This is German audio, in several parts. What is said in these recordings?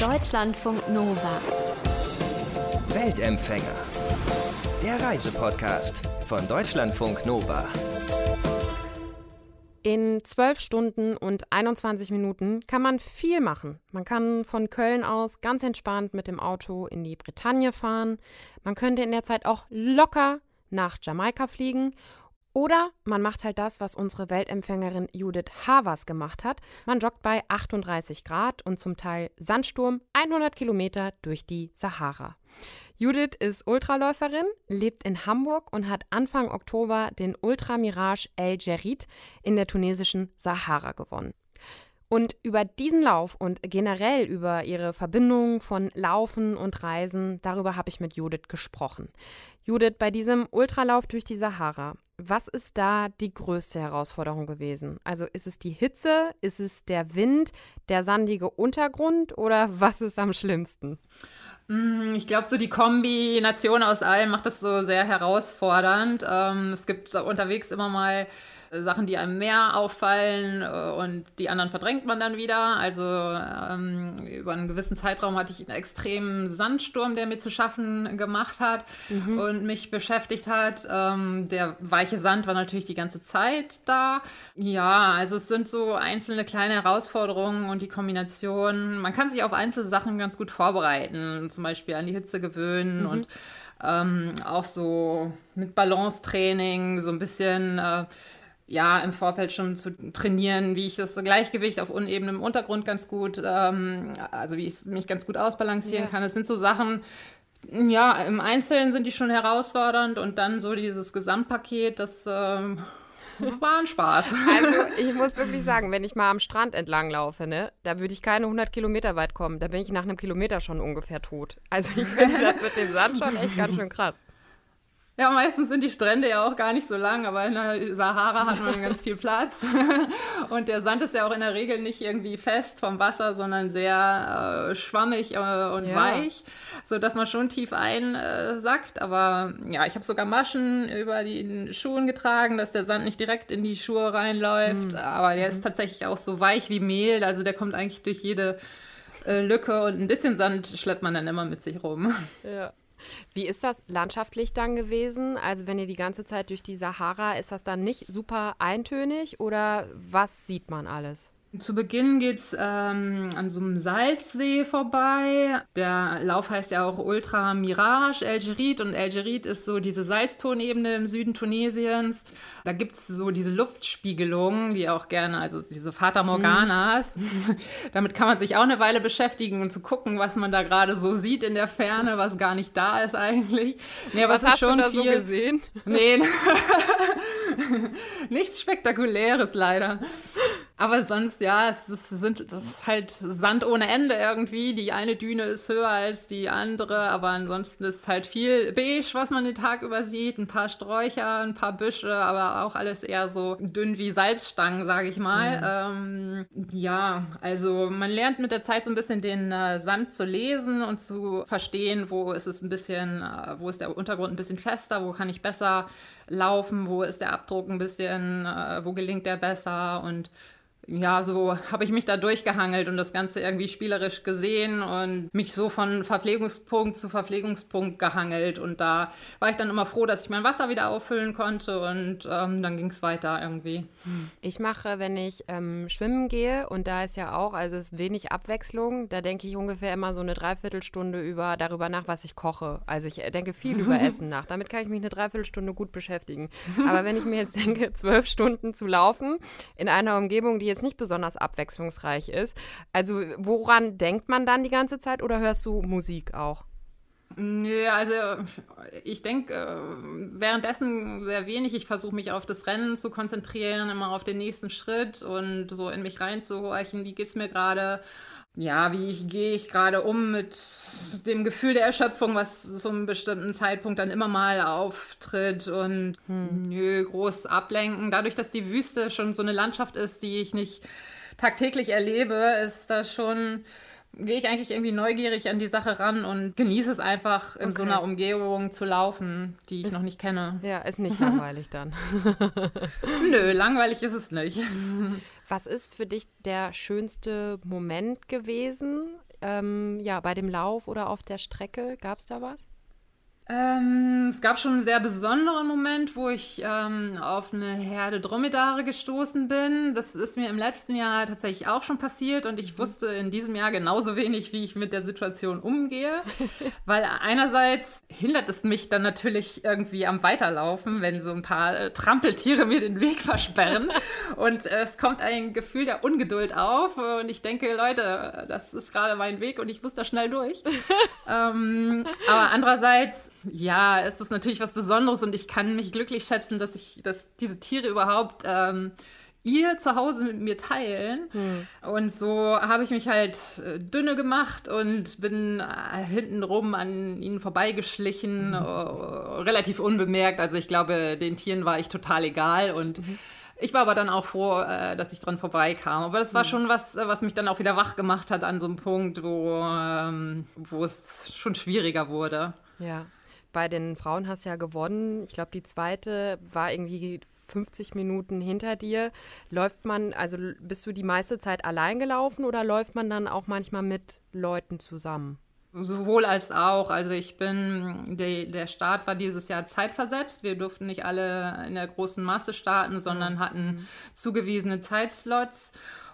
Deutschlandfunk Nova. Weltempfänger. Der Reisepodcast von Deutschlandfunk Nova. In 12 Stunden und 21 Minuten kann man viel machen. Man kann von Köln aus ganz entspannt mit dem Auto in die Bretagne fahren. Man könnte in der Zeit auch locker nach Jamaika fliegen oder man macht halt das, was unsere Weltempfängerin Judith Havers gemacht hat. Man joggt bei 38 Grad und zum Teil Sandsturm 100 Kilometer durch die Sahara. Judith ist Ultraläuferin, lebt in Hamburg und hat Anfang Oktober den Ultra Mirage El Jerid in der tunesischen Sahara gewonnen. Und über diesen Lauf und generell über ihre Verbindung von Laufen und Reisen, darüber habe ich mit Judith gesprochen. Judith, bei diesem Ultralauf durch die Sahara, was ist da die größte Herausforderung gewesen? Also ist es die Hitze, ist es der Wind, der sandige Untergrund oder was ist am schlimmsten? Mm, ich glaube, so die Kombination aus allem macht das so sehr herausfordernd. Ähm, es gibt unterwegs immer mal Sachen, die einem mehr auffallen äh, und die anderen verdrängt man dann wieder. Also ähm, über einen gewissen Zeitraum hatte ich einen extremen Sandsturm, der mir zu schaffen gemacht hat mhm. und mich beschäftigt hat. Ähm, der weiche Sand war natürlich die ganze Zeit da. Ja, also es sind so einzelne kleine Herausforderungen und die Kombination. Man kann sich auf einzelne Sachen ganz gut vorbereiten, zum Beispiel an die Hitze gewöhnen mhm. und ähm, auch so mit Balancetraining, so ein bisschen äh, ja, im Vorfeld schon zu trainieren, wie ich das Gleichgewicht auf unebenem Untergrund ganz gut, ähm, also wie ich mich ganz gut ausbalancieren ja. kann. Das sind so Sachen, ja, im Einzelnen sind die schon herausfordernd und dann so dieses Gesamtpaket, das ähm, war ein Spaß. Also ich muss wirklich sagen, wenn ich mal am Strand entlang laufe, ne, da würde ich keine 100 Kilometer weit kommen. Da bin ich nach einem Kilometer schon ungefähr tot. Also ich finde das mit dem Sand schon echt ganz schön krass. Ja, meistens sind die Strände ja auch gar nicht so lang, aber in der Sahara hat man ganz viel Platz. Und der Sand ist ja auch in der Regel nicht irgendwie fest vom Wasser, sondern sehr äh, schwammig äh, und ja. weich, sodass man schon tief einsackt. Äh, aber ja, ich habe sogar Maschen über die Schuhen getragen, dass der Sand nicht direkt in die Schuhe reinläuft. Mhm. Aber der ist mhm. tatsächlich auch so weich wie Mehl, also der kommt eigentlich durch jede äh, Lücke und ein bisschen Sand schleppt man dann immer mit sich rum. Ja. Wie ist das landschaftlich dann gewesen? Also wenn ihr die ganze Zeit durch die Sahara, ist das dann nicht super eintönig oder was sieht man alles? Zu Beginn geht es ähm, an so einem Salzsee vorbei. Der Lauf heißt ja auch Ultra Mirage, El Gerid. Und El Gerid ist so diese Salztonebene im Süden Tunesiens. Da gibt es so diese Luftspiegelung, die auch gerne, also diese Fata Morganas. Mhm. Damit kann man sich auch eine Weile beschäftigen und zu gucken, was man da gerade so sieht in der Ferne, was gar nicht da ist eigentlich. Nee, was hast schon du da viel... so gesehen? Nee, nichts Spektakuläres leider. Aber sonst, ja, es ist, sind, das ist halt Sand ohne Ende irgendwie. Die eine Düne ist höher als die andere, aber ansonsten ist halt viel beige, was man den Tag über sieht. Ein paar Sträucher, ein paar Büsche, aber auch alles eher so dünn wie Salzstangen, sage ich mal. Mhm. Ähm, ja, also man lernt mit der Zeit so ein bisschen den äh, Sand zu lesen und zu verstehen, wo ist es ein bisschen, äh, wo ist der Untergrund ein bisschen fester, wo kann ich besser laufen, wo ist der Abdruck ein bisschen, äh, wo gelingt der besser und ja, so habe ich mich da durchgehangelt und das Ganze irgendwie spielerisch gesehen und mich so von Verpflegungspunkt zu Verpflegungspunkt gehangelt. Und da war ich dann immer froh, dass ich mein Wasser wieder auffüllen konnte und ähm, dann ging es weiter irgendwie. Ich mache, wenn ich ähm, schwimmen gehe und da ist ja auch, also es ist wenig Abwechslung, da denke ich ungefähr immer so eine Dreiviertelstunde über, darüber nach, was ich koche. Also ich denke viel über Essen nach. Damit kann ich mich eine Dreiviertelstunde gut beschäftigen. Aber wenn ich mir jetzt denke, zwölf Stunden zu laufen in einer Umgebung, die jetzt nicht besonders abwechslungsreich ist. Also woran denkt man dann die ganze Zeit oder hörst du Musik auch? Nö, also ich denke äh, währenddessen sehr wenig. Ich versuche mich auf das Rennen zu konzentrieren, immer auf den nächsten Schritt und so in mich reinzuhorchen, wie geht es mir gerade. Ja, wie gehe ich gerade um mit dem Gefühl der Erschöpfung, was zu einem bestimmten Zeitpunkt dann immer mal auftritt und hm. nö, groß ablenken. Dadurch, dass die Wüste schon so eine Landschaft ist, die ich nicht tagtäglich erlebe, ist das schon gehe ich eigentlich irgendwie neugierig an die Sache ran und genieße es einfach in okay. so einer Umgebung zu laufen, die ich ist, noch nicht kenne. Ja, ist nicht langweilig dann. Nö, langweilig ist es nicht. Was ist für dich der schönste Moment gewesen ähm, ja, bei dem Lauf oder auf der Strecke? Gab es da was? Ähm, es gab schon einen sehr besonderen Moment, wo ich ähm, auf eine Herde Dromedare gestoßen bin. Das ist mir im letzten Jahr tatsächlich auch schon passiert und ich wusste in diesem Jahr genauso wenig, wie ich mit der Situation umgehe. Weil einerseits hindert es mich dann natürlich irgendwie am Weiterlaufen, wenn so ein paar äh, Trampeltiere mir den Weg versperren. und äh, es kommt ein Gefühl der Ungeduld auf und ich denke, Leute, das ist gerade mein Weg und ich muss da schnell durch. ähm, aber andererseits ja, es ist natürlich was Besonderes und ich kann mich glücklich schätzen, dass ich, dass diese Tiere überhaupt ähm, ihr Zuhause mit mir teilen. Hm. Und so habe ich mich halt äh, dünne gemacht und bin äh, hintenrum an ihnen vorbeigeschlichen, mhm. relativ unbemerkt. Also ich glaube, den Tieren war ich total egal und mhm. Ich war aber dann auch froh, dass ich dran vorbeikam. Aber das war mhm. schon was, was mich dann auch wieder wach gemacht hat an so einem Punkt, wo, ähm, wo es schon schwieriger wurde. Ja bei den Frauen hast du ja gewonnen. Ich glaube, die zweite war irgendwie 50 Minuten hinter dir. Läuft man, also bist du die meiste Zeit allein gelaufen oder läuft man dann auch manchmal mit Leuten zusammen? Sowohl als auch. Also ich bin, de, der Start war dieses Jahr zeitversetzt. Wir durften nicht alle in der großen Masse starten, sondern hatten mhm. zugewiesene Zeitslots.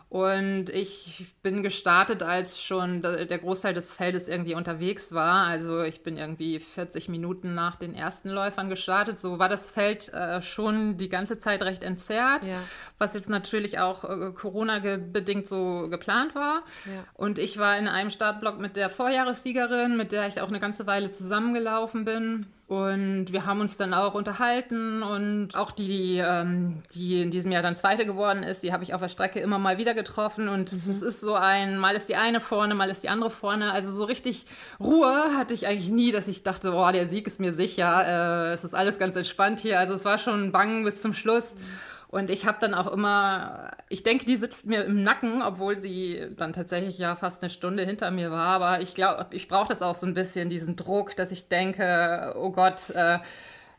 Und ich bin gestartet, als schon der Großteil des Feldes irgendwie unterwegs war. Also ich bin irgendwie 40 Minuten nach den ersten Läufern gestartet. So war das Feld äh, schon die ganze Zeit recht entzerrt, ja. was jetzt natürlich auch äh, Corona-bedingt so geplant war. Ja. Und ich war in einem Startblock mit der Vorjahressiegerin, mit der ich auch eine ganze Weile zusammengelaufen bin. Und wir haben uns dann auch unterhalten und auch die, ähm, die in diesem Jahr dann Zweite geworden ist, die habe ich auf der Strecke immer mal wieder getroffen. Und mhm. es ist so ein, mal ist die eine vorne, mal ist die andere vorne. Also so richtig Ruhe hatte ich eigentlich nie, dass ich dachte, boah, der Sieg ist mir sicher. Äh, es ist alles ganz entspannt hier. Also es war schon bang bis zum Schluss. Mhm. Und ich habe dann auch immer, ich denke, die sitzt mir im Nacken, obwohl sie dann tatsächlich ja fast eine Stunde hinter mir war. Aber ich glaube, ich brauche das auch so ein bisschen, diesen Druck, dass ich denke, oh Gott, äh,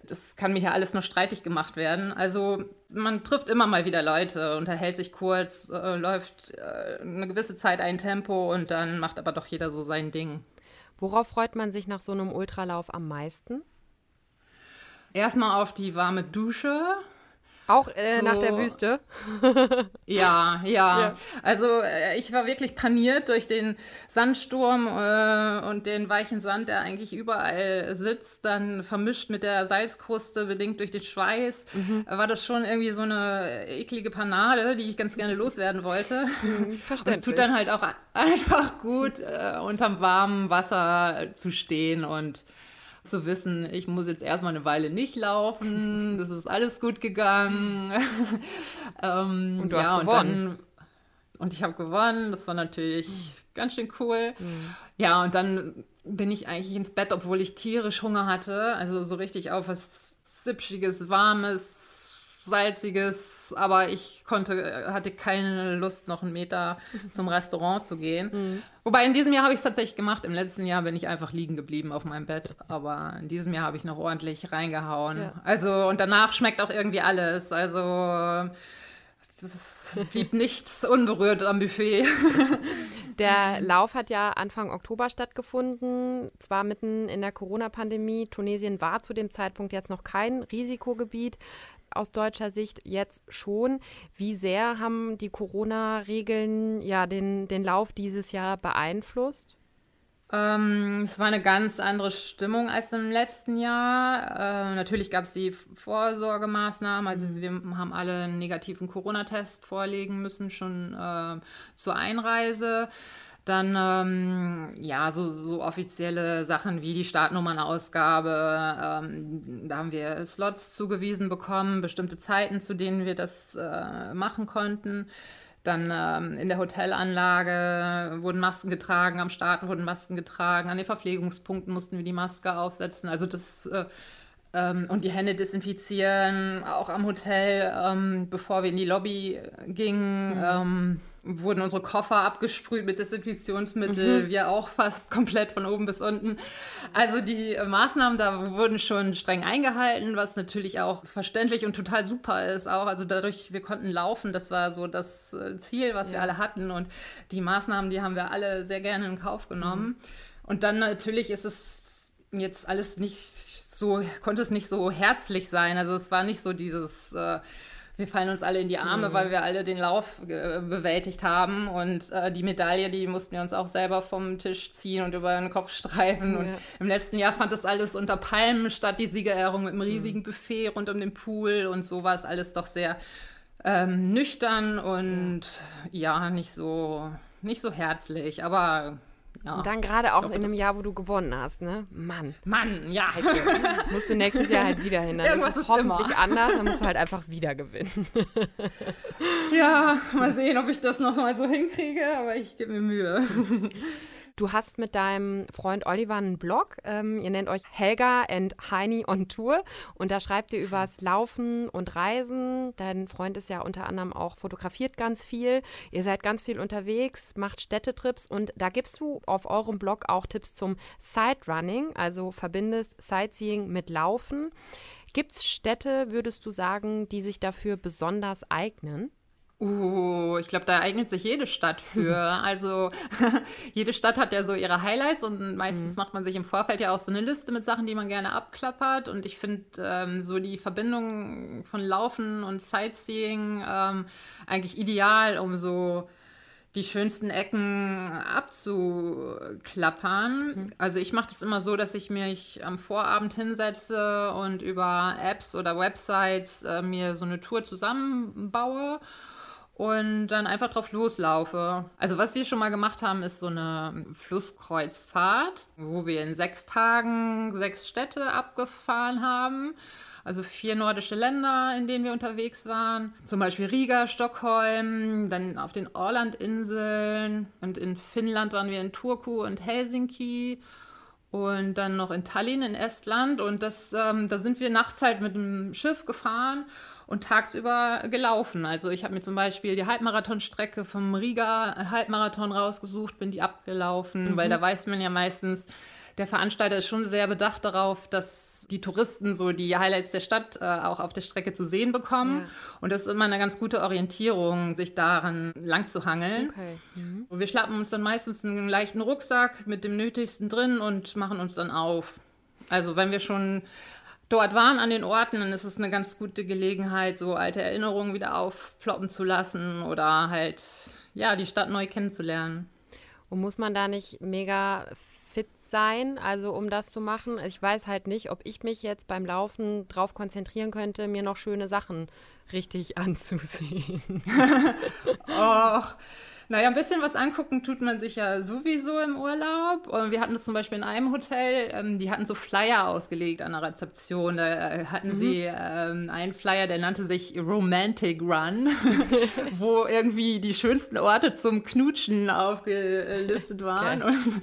das kann mir hier alles nur streitig gemacht werden. Also man trifft immer mal wieder Leute, unterhält sich kurz, äh, läuft äh, eine gewisse Zeit ein Tempo und dann macht aber doch jeder so sein Ding. Worauf freut man sich nach so einem Ultralauf am meisten? Erstmal auf die warme Dusche. Auch äh, so, nach der Wüste? ja, ja, ja, Also äh, ich war wirklich paniert durch den Sandsturm äh, und den weichen Sand, der eigentlich überall sitzt, dann vermischt mit der Salzkruste, bedingt durch den Schweiß. Mhm. War das schon irgendwie so eine eklige Panade, die ich ganz gerne loswerden wollte. Mhm, verständlich. es tut dann halt auch einfach gut, äh, unterm warmen Wasser zu stehen und zu wissen, ich muss jetzt erstmal eine Weile nicht laufen, das ist alles gut gegangen. ähm, und du ja, hast gewonnen. Und, dann, und ich habe gewonnen, das war natürlich ganz schön cool. Mhm. Ja, und dann bin ich eigentlich ins Bett, obwohl ich tierisch Hunger hatte. Also so richtig auf was Sipschiges, Warmes, Salziges, aber ich konnte, hatte keine Lust, noch einen Meter zum Restaurant zu gehen. Mhm. Wobei in diesem Jahr habe ich es tatsächlich gemacht. Im letzten Jahr bin ich einfach liegen geblieben auf meinem Bett. Aber in diesem Jahr habe ich noch ordentlich reingehauen. Ja. Also, und danach schmeckt auch irgendwie alles. Also, es blieb nichts unberührt am Buffet. Der Lauf hat ja Anfang Oktober stattgefunden, zwar mitten in der Corona-Pandemie. Tunesien war zu dem Zeitpunkt jetzt noch kein Risikogebiet aus deutscher Sicht jetzt schon. Wie sehr haben die Corona-Regeln ja den, den Lauf dieses Jahr beeinflusst? Ähm, es war eine ganz andere Stimmung als im letzten Jahr. Äh, natürlich gab es die Vorsorgemaßnahmen. Also wir haben alle einen negativen Corona-Test vorlegen müssen, schon äh, zur Einreise. Dann, ähm, ja, so, so offizielle Sachen wie die Startnummernausgabe. Ähm, da haben wir Slots zugewiesen bekommen, bestimmte Zeiten, zu denen wir das äh, machen konnten. Dann ähm, in der Hotelanlage wurden Masken getragen, am Start wurden Masken getragen, an den Verpflegungspunkten mussten wir die Maske aufsetzen. Also das äh, ähm, und die Hände desinfizieren, auch am Hotel, ähm, bevor wir in die Lobby gingen. Mhm. Wurden unsere Koffer abgesprüht mit Desinfektionsmittel, mhm. wir auch fast komplett von oben bis unten. Also die äh, Maßnahmen da wurden schon streng eingehalten, was natürlich auch verständlich und total super ist auch. Also dadurch, wir konnten laufen, das war so das äh, Ziel, was ja. wir alle hatten und die Maßnahmen, die haben wir alle sehr gerne in Kauf genommen. Mhm. Und dann natürlich ist es jetzt alles nicht so, konnte es nicht so herzlich sein. Also es war nicht so dieses äh, wir fallen uns alle in die Arme, mhm. weil wir alle den Lauf äh, bewältigt haben. Und äh, die Medaille, die mussten wir uns auch selber vom Tisch ziehen und über den Kopf streifen. Ja. Und im letzten Jahr fand das alles unter Palmen statt, die Siegerehrung mit einem mhm. riesigen mhm. Buffet rund um den Pool. Und so war es alles doch sehr ähm, nüchtern und ja. ja, nicht so nicht so herzlich, aber ja. Und dann gerade auch in einem Jahr, wo du gewonnen hast, ne? Mann. Mann, ja. Scheiße. musst du nächstes Jahr halt wieder hin. Dann Irgendwas ist es hoffentlich immer. anders, dann musst du halt einfach wieder gewinnen. ja, mal sehen, ob ich das nochmal so hinkriege, aber ich gebe mir Mühe. Du hast mit deinem Freund Oliver einen Blog. Ähm, ihr nennt euch Helga and Heini on Tour. Und da schreibt ihr übers Laufen und Reisen. Dein Freund ist ja unter anderem auch fotografiert ganz viel. Ihr seid ganz viel unterwegs, macht Städtetrips. Und da gibst du auf eurem Blog auch Tipps zum Sightrunning, also verbindest Sightseeing mit Laufen. Gibt es Städte, würdest du sagen, die sich dafür besonders eignen? Uh, ich glaube, da eignet sich jede Stadt für. Also jede Stadt hat ja so ihre Highlights und meistens mhm. macht man sich im Vorfeld ja auch so eine Liste mit Sachen, die man gerne abklappert. Und ich finde ähm, so die Verbindung von Laufen und Sightseeing ähm, eigentlich ideal, um so die schönsten Ecken abzuklappern. Mhm. Also ich mache das immer so, dass ich mich am Vorabend hinsetze und über Apps oder Websites äh, mir so eine Tour zusammenbaue und dann einfach drauf loslaufe. Also was wir schon mal gemacht haben, ist so eine Flusskreuzfahrt, wo wir in sechs Tagen sechs Städte abgefahren haben. Also vier nordische Länder, in denen wir unterwegs waren. Zum Beispiel Riga, Stockholm, dann auf den Orlandinseln und in Finnland waren wir in Turku und Helsinki und dann noch in Tallinn in Estland. Und das, ähm, da sind wir nachts halt mit dem Schiff gefahren und tagsüber gelaufen. Also ich habe mir zum Beispiel die Halbmarathonstrecke vom Riga Halbmarathon rausgesucht, bin die abgelaufen, mhm. weil da weiß man ja meistens, der Veranstalter ist schon sehr bedacht darauf, dass die Touristen so die Highlights der Stadt äh, auch auf der Strecke zu sehen bekommen. Ja. Und das ist immer eine ganz gute Orientierung, sich daran lang zu hangeln. Okay. Mhm. Und wir schlappen uns dann meistens einen leichten Rucksack mit dem Nötigsten drin und machen uns dann auf. Also wenn wir schon dort waren an den Orten, dann ist es eine ganz gute Gelegenheit, so alte Erinnerungen wieder aufploppen zu lassen oder halt, ja, die Stadt neu kennenzulernen. Und muss man da nicht mega fit sein, also um das zu machen? Ich weiß halt nicht, ob ich mich jetzt beim Laufen drauf konzentrieren könnte, mir noch schöne Sachen richtig anzusehen. Och. Naja, ein bisschen was angucken tut man sich ja sowieso im Urlaub. Und wir hatten das zum Beispiel in einem Hotel, ähm, die hatten so Flyer ausgelegt an der Rezeption. Da äh, hatten mhm. sie ähm, einen Flyer, der nannte sich Romantic Run, wo irgendwie die schönsten Orte zum Knutschen aufgelistet waren. Okay. Und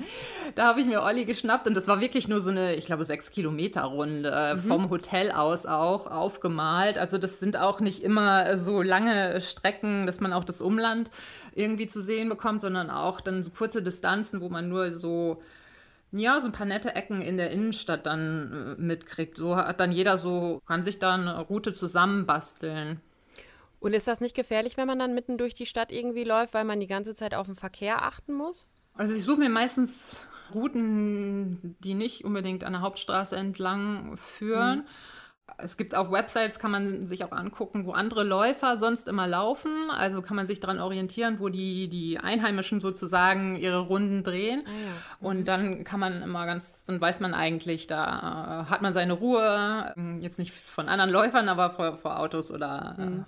da habe ich mir Olli geschnappt und das war wirklich nur so eine, ich glaube, sechs Kilometer Runde mhm. vom Hotel aus auch aufgemalt. Also das sind auch nicht immer so lange Strecken, dass man auch das Umland irgendwie zu sehen bekommt, sondern auch dann so kurze Distanzen, wo man nur so ja, so ein paar nette Ecken in der Innenstadt dann äh, mitkriegt. So hat dann jeder so, kann sich da eine Route zusammenbasteln. Und ist das nicht gefährlich, wenn man dann mitten durch die Stadt irgendwie läuft, weil man die ganze Zeit auf den Verkehr achten muss? Also ich suche mir meistens Routen, die nicht unbedingt an der Hauptstraße entlang führen. Mhm es gibt auch Websites, kann man sich auch angucken, wo andere Läufer sonst immer laufen. Also kann man sich daran orientieren, wo die, die Einheimischen sozusagen ihre Runden drehen. Ah, ja. Und dann kann man immer ganz, dann weiß man eigentlich, da äh, hat man seine Ruhe. Jetzt nicht von anderen Läufern, aber vor, vor Autos oder mhm.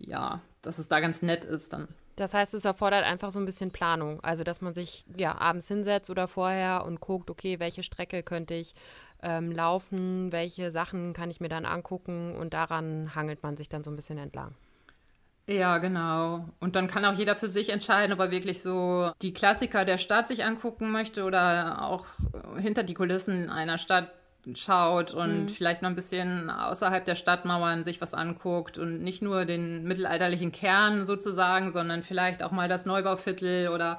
äh, ja, dass es da ganz nett ist dann. Das heißt, es erfordert einfach so ein bisschen Planung. Also, dass man sich ja abends hinsetzt oder vorher und guckt, okay, welche Strecke könnte ich ähm, laufen, welche Sachen kann ich mir dann angucken und daran hangelt man sich dann so ein bisschen entlang. Ja, genau. Und dann kann auch jeder für sich entscheiden, ob er wirklich so die Klassiker der Stadt sich angucken möchte oder auch hinter die Kulissen einer Stadt schaut und mhm. vielleicht noch ein bisschen außerhalb der Stadtmauern sich was anguckt und nicht nur den mittelalterlichen Kern sozusagen, sondern vielleicht auch mal das Neubauviertel oder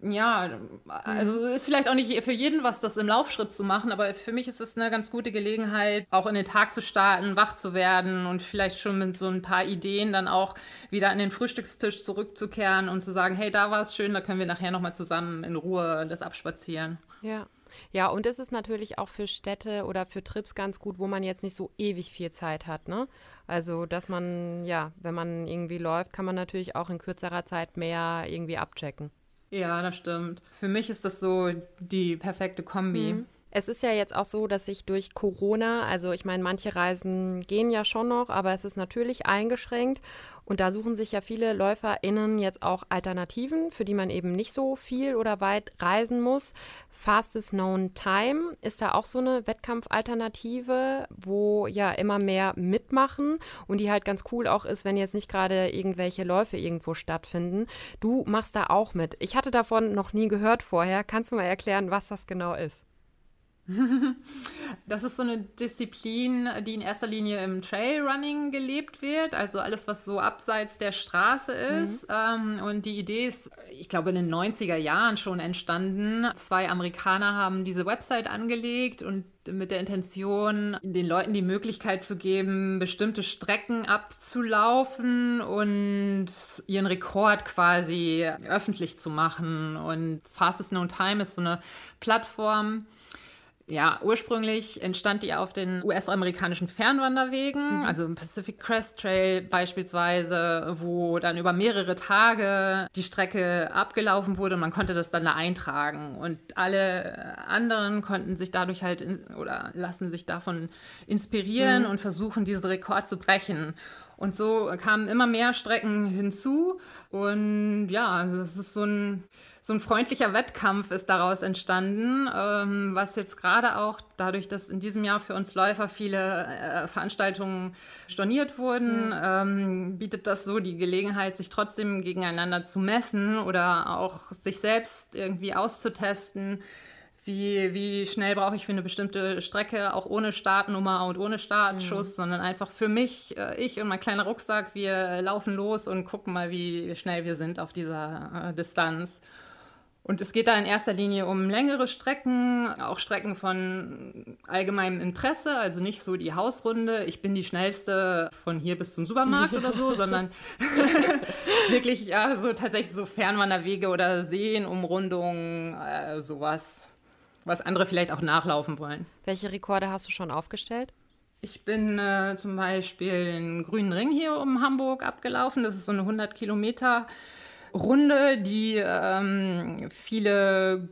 ja, also ist vielleicht auch nicht für jeden was, das im Laufschritt zu machen, aber für mich ist es eine ganz gute Gelegenheit, auch in den Tag zu starten, wach zu werden und vielleicht schon mit so ein paar Ideen dann auch wieder an den Frühstückstisch zurückzukehren und zu sagen, hey, da war es schön, da können wir nachher nochmal zusammen in Ruhe das abspazieren. Ja. Ja, und es ist natürlich auch für Städte oder für Trips ganz gut, wo man jetzt nicht so ewig viel Zeit hat, ne? Also, dass man, ja, wenn man irgendwie läuft, kann man natürlich auch in kürzerer Zeit mehr irgendwie abchecken. Ja, das stimmt. Für mich ist das so die perfekte Kombi. Mhm. Es ist ja jetzt auch so, dass sich durch Corona, also ich meine, manche Reisen gehen ja schon noch, aber es ist natürlich eingeschränkt. Und da suchen sich ja viele LäuferInnen jetzt auch Alternativen, für die man eben nicht so viel oder weit reisen muss. Fastest Known Time ist da auch so eine Wettkampfalternative, wo ja immer mehr mitmachen und die halt ganz cool auch ist, wenn jetzt nicht gerade irgendwelche Läufe irgendwo stattfinden. Du machst da auch mit. Ich hatte davon noch nie gehört vorher. Kannst du mal erklären, was das genau ist? Das ist so eine Disziplin, die in erster Linie im Trailrunning gelebt wird, also alles, was so abseits der Straße ist. Mhm. Und die Idee ist, ich glaube, in den 90er Jahren schon entstanden. Zwei Amerikaner haben diese Website angelegt und mit der Intention, den Leuten die Möglichkeit zu geben, bestimmte Strecken abzulaufen und ihren Rekord quasi öffentlich zu machen. Und Fastest Known Time ist so eine Plattform, ja, ursprünglich entstand die auf den US-amerikanischen Fernwanderwegen, mhm. also im Pacific Crest Trail beispielsweise, wo dann über mehrere Tage die Strecke abgelaufen wurde und man konnte das dann da eintragen. Und alle anderen konnten sich dadurch halt in, oder lassen sich davon inspirieren mhm. und versuchen, diesen Rekord zu brechen. Und so kamen immer mehr Strecken hinzu. Und ja, das ist so ein, so ein freundlicher Wettkampf ist daraus entstanden, ähm, was jetzt gerade auch dadurch, dass in diesem Jahr für uns Läufer viele äh, Veranstaltungen storniert wurden, mhm. ähm, bietet das so die Gelegenheit, sich trotzdem gegeneinander zu messen oder auch sich selbst irgendwie auszutesten wie, wie schnell brauche ich für eine bestimmte Strecke, auch ohne Startnummer und ohne Startschuss, mhm. sondern einfach für mich, äh, ich und mein kleiner Rucksack, wir laufen los und gucken mal, wie schnell wir sind auf dieser äh, Distanz. Und es geht da in erster Linie um längere Strecken, auch Strecken von allgemeinem Interesse, also nicht so die Hausrunde, ich bin die schnellste von hier bis zum Supermarkt oder so, sondern wirklich ja, so tatsächlich so Fernwanderwege oder Seenumrundungen, äh, sowas was andere vielleicht auch nachlaufen wollen. Welche Rekorde hast du schon aufgestellt? Ich bin äh, zum Beispiel den Grünen Ring hier um Hamburg abgelaufen. Das ist so eine 100 Kilometer Runde, die ähm, viele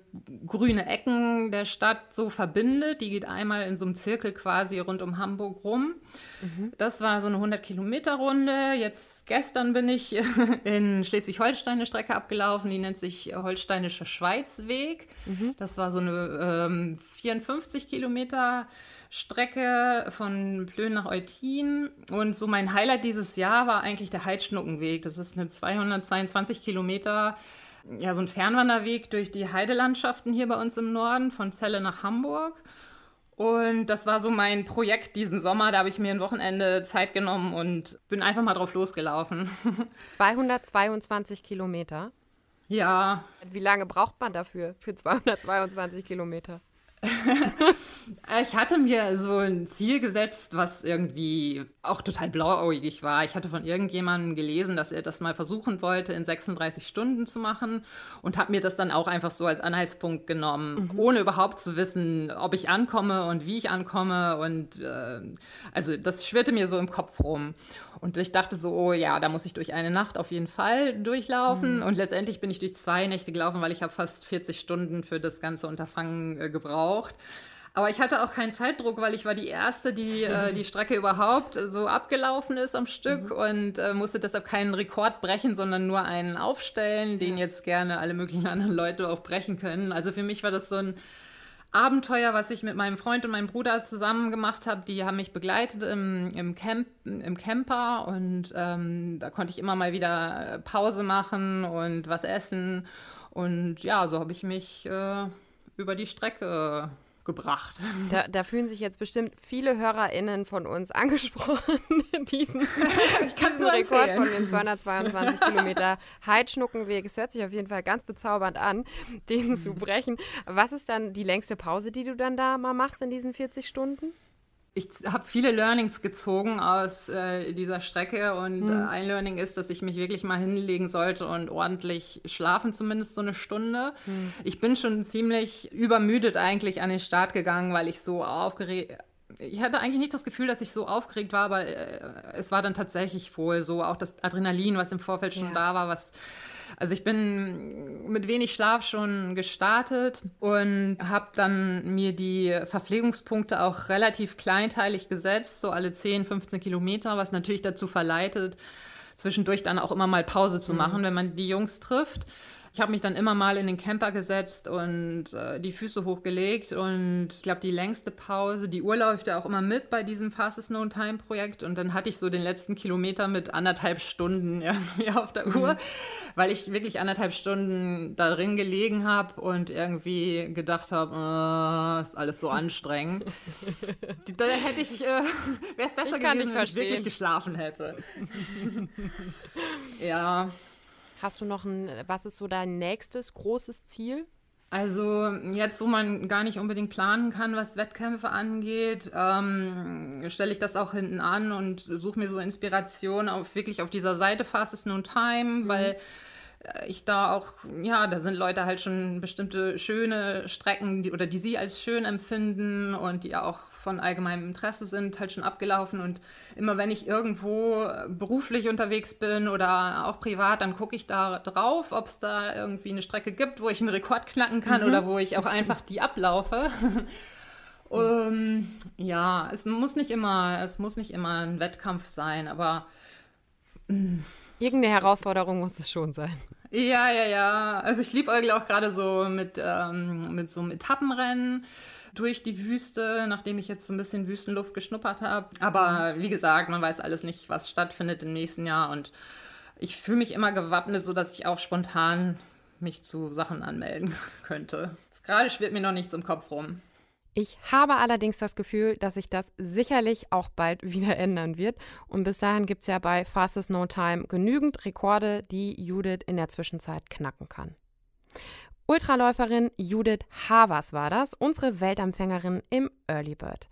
grüne Ecken der Stadt so verbindet. Die geht einmal in so einem Zirkel quasi rund um Hamburg rum. Mhm. Das war so eine 100 Kilometer Runde. Jetzt gestern bin ich in Schleswig-Holstein eine Strecke abgelaufen, die nennt sich Holsteinischer Schweizweg. Mhm. Das war so eine ähm, 54 Kilometer Strecke von Plön nach Eutin. Und so mein Highlight dieses Jahr war eigentlich der Heidschnuckenweg. Das ist eine 222 Kilometer, ja, so ein Fernwanderweg durch die Heidelandschaften hier bei uns im Norden, von Celle nach Hamburg. Und das war so mein Projekt diesen Sommer. Da habe ich mir ein Wochenende Zeit genommen und bin einfach mal drauf losgelaufen. 222 Kilometer? Ja. Wie lange braucht man dafür, für 222 Kilometer? ich hatte mir so ein Ziel gesetzt, was irgendwie auch total blauäugig war. Ich hatte von irgendjemandem gelesen, dass er das mal versuchen wollte, in 36 Stunden zu machen und habe mir das dann auch einfach so als Anhaltspunkt genommen, mhm. ohne überhaupt zu wissen, ob ich ankomme und wie ich ankomme. Und äh, also das schwirrte mir so im Kopf rum. Und ich dachte so, oh ja, da muss ich durch eine Nacht auf jeden Fall durchlaufen. Mhm. Und letztendlich bin ich durch zwei Nächte gelaufen, weil ich habe fast 40 Stunden für das ganze Unterfangen äh, gebraucht. Aber ich hatte auch keinen Zeitdruck, weil ich war die Erste, die äh, die Strecke überhaupt so abgelaufen ist am Stück mhm. und äh, musste deshalb keinen Rekord brechen, sondern nur einen aufstellen, den jetzt gerne alle möglichen anderen Leute auch brechen können. Also für mich war das so ein Abenteuer, was ich mit meinem Freund und meinem Bruder zusammen gemacht habe. Die haben mich begleitet im, im, Camp, im Camper und ähm, da konnte ich immer mal wieder Pause machen und was essen. Und ja, so habe ich mich äh, über die Strecke gebracht. Da, da, fühlen sich jetzt bestimmt viele HörerInnen von uns angesprochen, diesen, diesen Rekord von den 222 Kilometer Heidschnuckenweg. Es hört sich auf jeden Fall ganz bezaubernd an, den zu brechen. Was ist dann die längste Pause, die du dann da mal machst in diesen 40 Stunden? Ich habe viele Learnings gezogen aus äh, dieser Strecke und mhm. äh, ein Learning ist, dass ich mich wirklich mal hinlegen sollte und ordentlich schlafen, zumindest so eine Stunde. Mhm. Ich bin schon ziemlich übermüdet eigentlich an den Start gegangen, weil ich so aufgeregt ich hatte eigentlich nicht das Gefühl, dass ich so aufgeregt war, aber äh, es war dann tatsächlich wohl so, auch das Adrenalin, was im Vorfeld schon ja. da war, was also ich bin mit wenig Schlaf schon gestartet und habe dann mir die Verpflegungspunkte auch relativ kleinteilig gesetzt, so alle 10, 15 Kilometer, was natürlich dazu verleitet, zwischendurch dann auch immer mal Pause zu mhm. machen, mhm. wenn man die Jungs trifft. Ich habe mich dann immer mal in den Camper gesetzt und äh, die Füße hochgelegt. Und ich glaube, die längste Pause, die Uhr läuft ja auch immer mit bei diesem Fastest Known Time Projekt. Und dann hatte ich so den letzten Kilometer mit anderthalb Stunden irgendwie auf der Uhr, mhm. weil ich wirklich anderthalb Stunden da drin gelegen habe und irgendwie gedacht habe, äh, ist alles so anstrengend. da hätte ich, äh, wäre es besser ich gewesen, wenn ich wirklich geschlafen hätte. ja. Hast du noch ein, was ist so dein nächstes großes Ziel? Also jetzt, wo man gar nicht unbedingt planen kann, was Wettkämpfe angeht, ähm, stelle ich das auch hinten an und suche mir so Inspiration auf wirklich auf dieser Seite Fastest No Time, mhm. weil ich da auch, ja, da sind Leute halt schon bestimmte schöne Strecken die, oder die sie als schön empfinden und die auch von allgemeinem Interesse sind, halt schon abgelaufen. Und immer wenn ich irgendwo beruflich unterwegs bin oder auch privat, dann gucke ich da drauf, ob es da irgendwie eine Strecke gibt, wo ich einen Rekord knacken kann mhm. oder wo ich auch einfach die ablaufe. um, ähm, ja, es muss nicht immer, es muss nicht immer ein Wettkampf sein, aber mm. Irgendeine Herausforderung muss es schon sein. Ja, ja, ja. Also ich liebe auch gerade so mit, ähm, mit so einem Etappenrennen durch die Wüste, nachdem ich jetzt so ein bisschen Wüstenluft geschnuppert habe. Aber wie gesagt, man weiß alles nicht, was stattfindet im nächsten Jahr und ich fühle mich immer gewappnet, sodass ich auch spontan mich zu Sachen anmelden könnte. Gerade schwirrt mir noch nichts im Kopf rum. Ich habe allerdings das Gefühl, dass sich das sicherlich auch bald wieder ändern wird. Und bis dahin gibt es ja bei Fastest No Time genügend Rekorde, die Judith in der Zwischenzeit knacken kann. Ultraläuferin Judith Havers war das, unsere Weltempfängerin im Early Bird.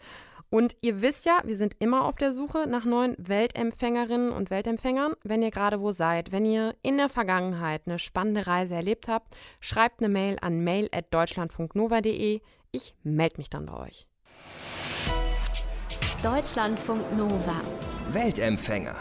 Und ihr wisst ja, wir sind immer auf der Suche nach neuen Weltempfängerinnen und Weltempfängern. Wenn ihr gerade wo seid, wenn ihr in der Vergangenheit eine spannende Reise erlebt habt, schreibt eine Mail an mail.deutschlandfunknova.de. Ich melde mich dann bei euch. Deutschlandfunk Nova. Weltempfänger.